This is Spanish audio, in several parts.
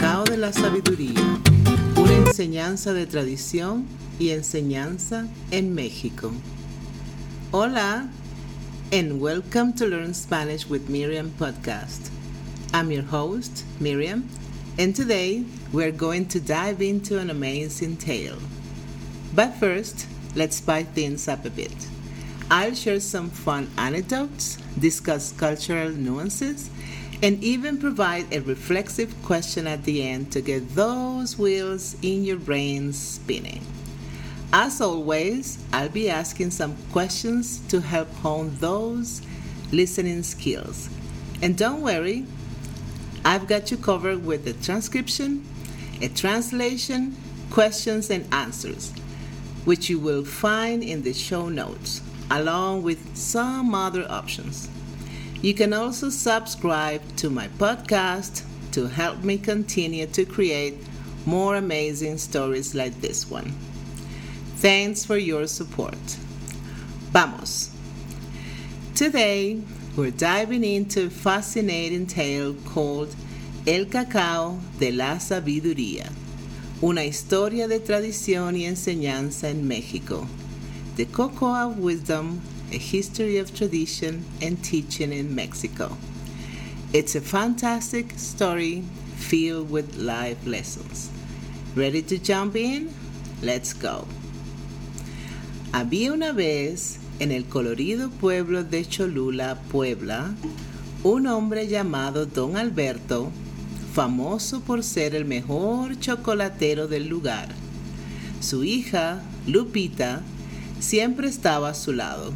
cacao de la sabiduría, una enseñanza de tradición y enseñanza en México. Hola, and welcome to Learn Spanish with Miriam podcast. I'm your host, Miriam, and today we're going to dive into an amazing tale. But first, let's spice things up a bit. I'll share some fun anecdotes, discuss cultural nuances, and even provide a reflexive question at the end to get those wheels in your brain spinning. As always, I'll be asking some questions to help hone those listening skills. And don't worry, I've got you covered with a transcription, a translation, questions, and answers, which you will find in the show notes, along with some other options. You can also subscribe to my podcast to help me continue to create more amazing stories like this one. Thanks for your support. Vamos. Today, we're diving into a fascinating tale called El Cacao de la Sabiduría, una historia de tradición y enseñanza en México. The Cocoa of Wisdom a history of tradition and teaching in Mexico. It's a fantastic story filled with life lessons. Ready to jump in? Let's go. Había una vez en el colorido pueblo de Cholula, Puebla, un hombre llamado Don Alberto, famoso por ser el mejor chocolatero del lugar. Su hija, Lupita, siempre estaba a su lado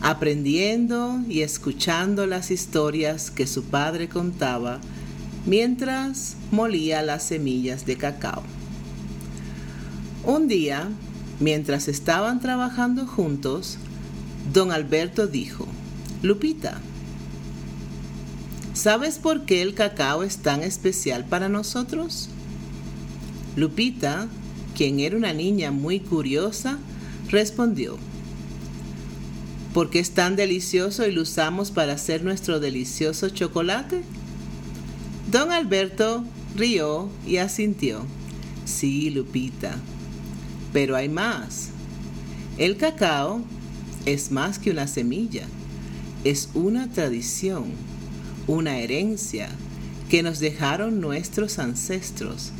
aprendiendo y escuchando las historias que su padre contaba mientras molía las semillas de cacao. Un día, mientras estaban trabajando juntos, don Alberto dijo, Lupita, ¿sabes por qué el cacao es tan especial para nosotros? Lupita, quien era una niña muy curiosa, respondió, porque es tan delicioso y lo usamos para hacer nuestro delicioso chocolate? Don Alberto rió y asintió. Sí, Lupita, pero hay más. El cacao es más que una semilla, es una tradición, una herencia que nos dejaron nuestros ancestros.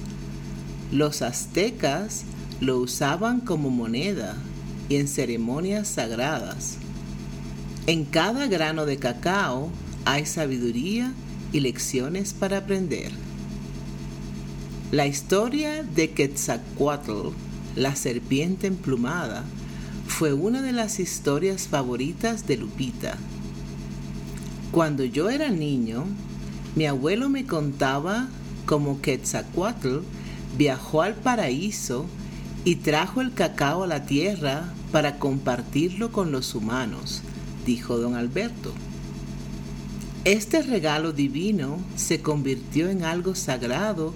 Los aztecas lo usaban como moneda y en ceremonias sagradas. En cada grano de cacao hay sabiduría y lecciones para aprender. La historia de Quetzalcoatl, la serpiente emplumada, fue una de las historias favoritas de Lupita. Cuando yo era niño, mi abuelo me contaba cómo Quetzalcoatl viajó al paraíso y trajo el cacao a la tierra para compartirlo con los humanos dijo don Alberto. Este regalo divino se convirtió en algo sagrado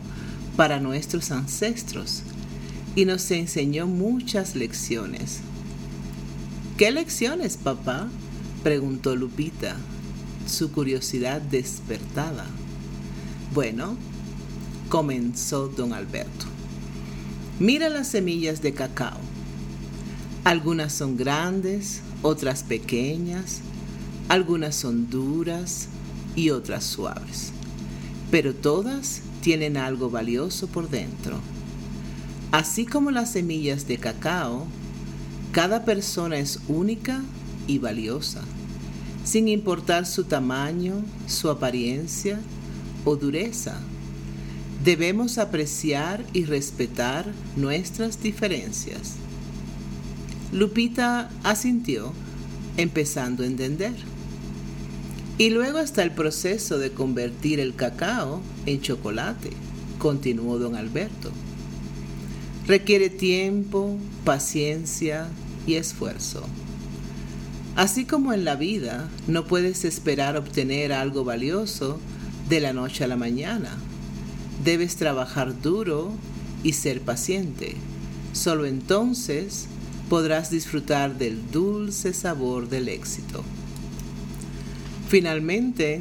para nuestros ancestros y nos enseñó muchas lecciones. ¿Qué lecciones, papá? preguntó Lupita, su curiosidad despertada. Bueno, comenzó don Alberto. Mira las semillas de cacao. Algunas son grandes, otras pequeñas, algunas son duras y otras suaves, pero todas tienen algo valioso por dentro. Así como las semillas de cacao, cada persona es única y valiosa, sin importar su tamaño, su apariencia o dureza. Debemos apreciar y respetar nuestras diferencias. Lupita asintió, empezando a entender. Y luego está el proceso de convertir el cacao en chocolate, continuó don Alberto. Requiere tiempo, paciencia y esfuerzo. Así como en la vida no puedes esperar obtener algo valioso de la noche a la mañana. Debes trabajar duro y ser paciente. Solo entonces podrás disfrutar del dulce sabor del éxito. Finalmente,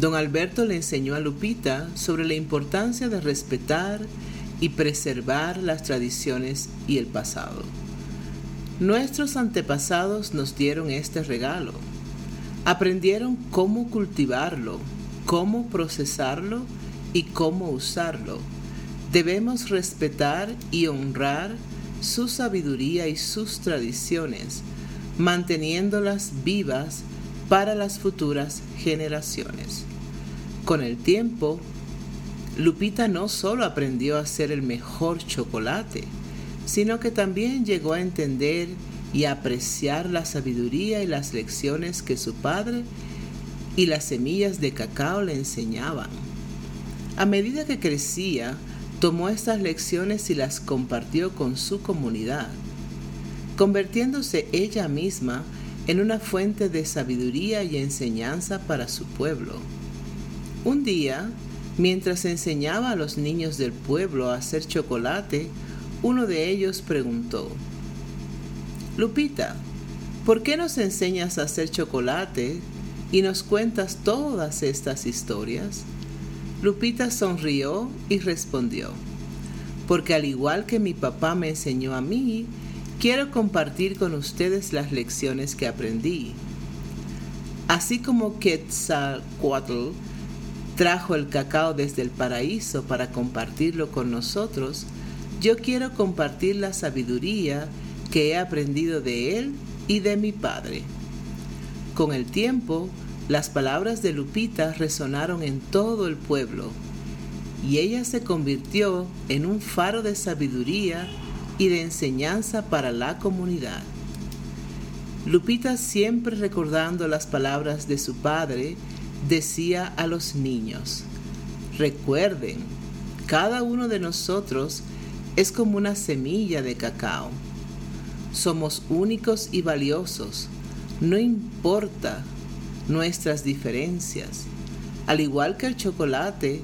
Don Alberto le enseñó a Lupita sobre la importancia de respetar y preservar las tradiciones y el pasado. Nuestros antepasados nos dieron este regalo. Aprendieron cómo cultivarlo, cómo procesarlo y cómo usarlo. Debemos respetar y honrar su sabiduría y sus tradiciones, manteniéndolas vivas para las futuras generaciones. Con el tiempo, Lupita no solo aprendió a hacer el mejor chocolate, sino que también llegó a entender y apreciar la sabiduría y las lecciones que su padre y las semillas de cacao le enseñaban. A medida que crecía, tomó estas lecciones y las compartió con su comunidad, convirtiéndose ella misma en una fuente de sabiduría y enseñanza para su pueblo. Un día, mientras enseñaba a los niños del pueblo a hacer chocolate, uno de ellos preguntó, Lupita, ¿por qué nos enseñas a hacer chocolate y nos cuentas todas estas historias? Lupita sonrió y respondió, porque al igual que mi papá me enseñó a mí, quiero compartir con ustedes las lecciones que aprendí. Así como Quetzalcoatl trajo el cacao desde el paraíso para compartirlo con nosotros, yo quiero compartir la sabiduría que he aprendido de él y de mi padre. Con el tiempo, las palabras de Lupita resonaron en todo el pueblo y ella se convirtió en un faro de sabiduría y de enseñanza para la comunidad. Lupita, siempre recordando las palabras de su padre, decía a los niños, recuerden, cada uno de nosotros es como una semilla de cacao. Somos únicos y valiosos, no importa nuestras diferencias. Al igual que el chocolate,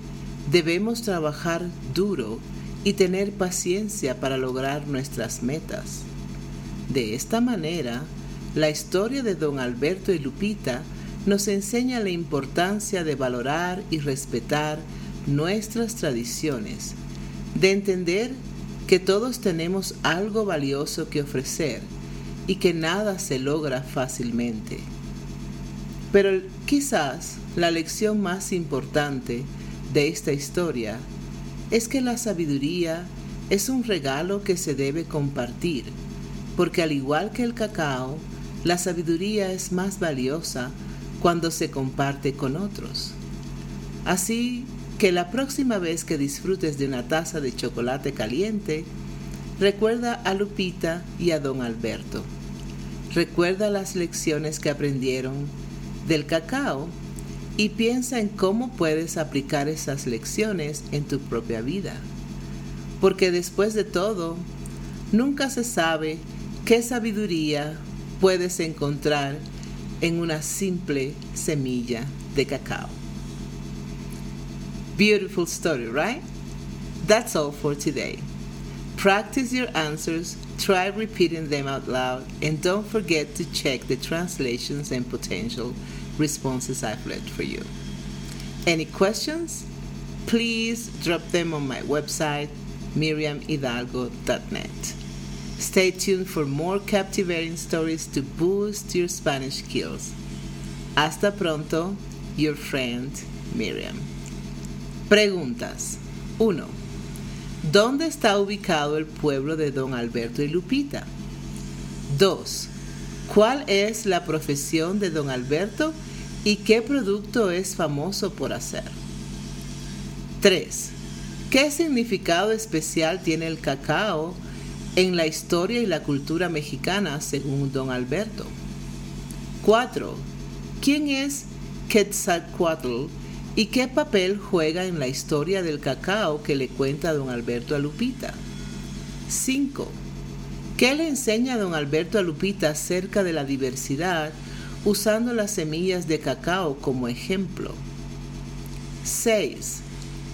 debemos trabajar duro y tener paciencia para lograr nuestras metas. De esta manera, la historia de don Alberto y Lupita nos enseña la importancia de valorar y respetar nuestras tradiciones, de entender que todos tenemos algo valioso que ofrecer y que nada se logra fácilmente. Pero quizás la lección más importante de esta historia es que la sabiduría es un regalo que se debe compartir, porque al igual que el cacao, la sabiduría es más valiosa cuando se comparte con otros. Así que la próxima vez que disfrutes de una taza de chocolate caliente, recuerda a Lupita y a don Alberto. Recuerda las lecciones que aprendieron del cacao y piensa en cómo puedes aplicar esas lecciones en tu propia vida. Porque después de todo, nunca se sabe qué sabiduría puedes encontrar en una simple semilla de cacao. Beautiful story, right? That's all for today. Practice your answers, try repeating them out loud, and don't forget to check the translations and potential responses I've left for you. Any questions? Please drop them on my website, miriamhidalgo.net. Stay tuned for more captivating stories to boost your Spanish skills. Hasta pronto, your friend Miriam. Preguntas. 1. ¿Dónde está ubicado el pueblo de Don Alberto y Lupita? 2. ¿Cuál es la profesión de Don Alberto y qué producto es famoso por hacer? 3. ¿Qué significado especial tiene el cacao en la historia y la cultura mexicana según Don Alberto? 4. ¿Quién es Quetzalcoatl y qué papel juega en la historia del cacao que le cuenta Don Alberto a Lupita? 5. ¿Qué le enseña Don Alberto a Lupita acerca de la diversidad usando las semillas de cacao como ejemplo? 6.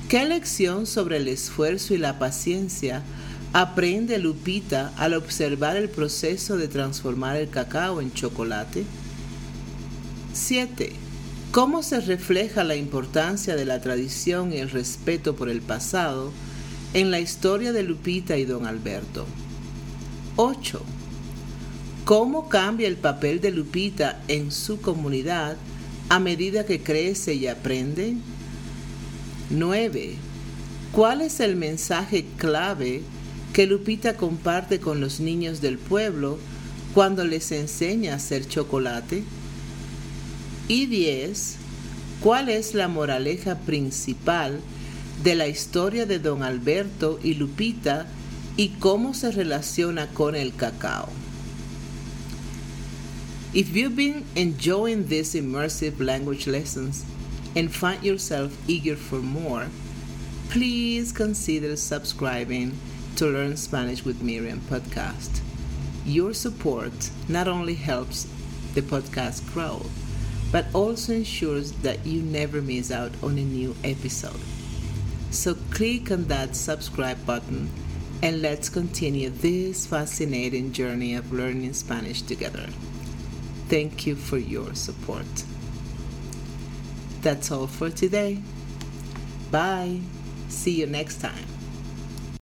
¿Qué lección sobre el esfuerzo y la paciencia aprende Lupita al observar el proceso de transformar el cacao en chocolate? 7. ¿Cómo se refleja la importancia de la tradición y el respeto por el pasado en la historia de Lupita y don Alberto? 8. ¿Cómo cambia el papel de Lupita en su comunidad a medida que crece y aprende? 9. ¿Cuál es el mensaje clave que Lupita comparte con los niños del pueblo cuando les enseña a hacer chocolate? Y 10. ¿Cuál es la moraleja principal de la historia de don Alberto y Lupita y cómo se relaciona con el cacao? If you've been enjoying these immersive language lessons and find yourself eager for more, please consider subscribing to Learn Spanish with Miriam podcast. Your support not only helps the podcast grow, but also ensures that you never miss out on a new episode. So click on that subscribe button and let's continue this fascinating journey of learning Spanish together. Thank you for your support. That's all for today. Bye. See you next time.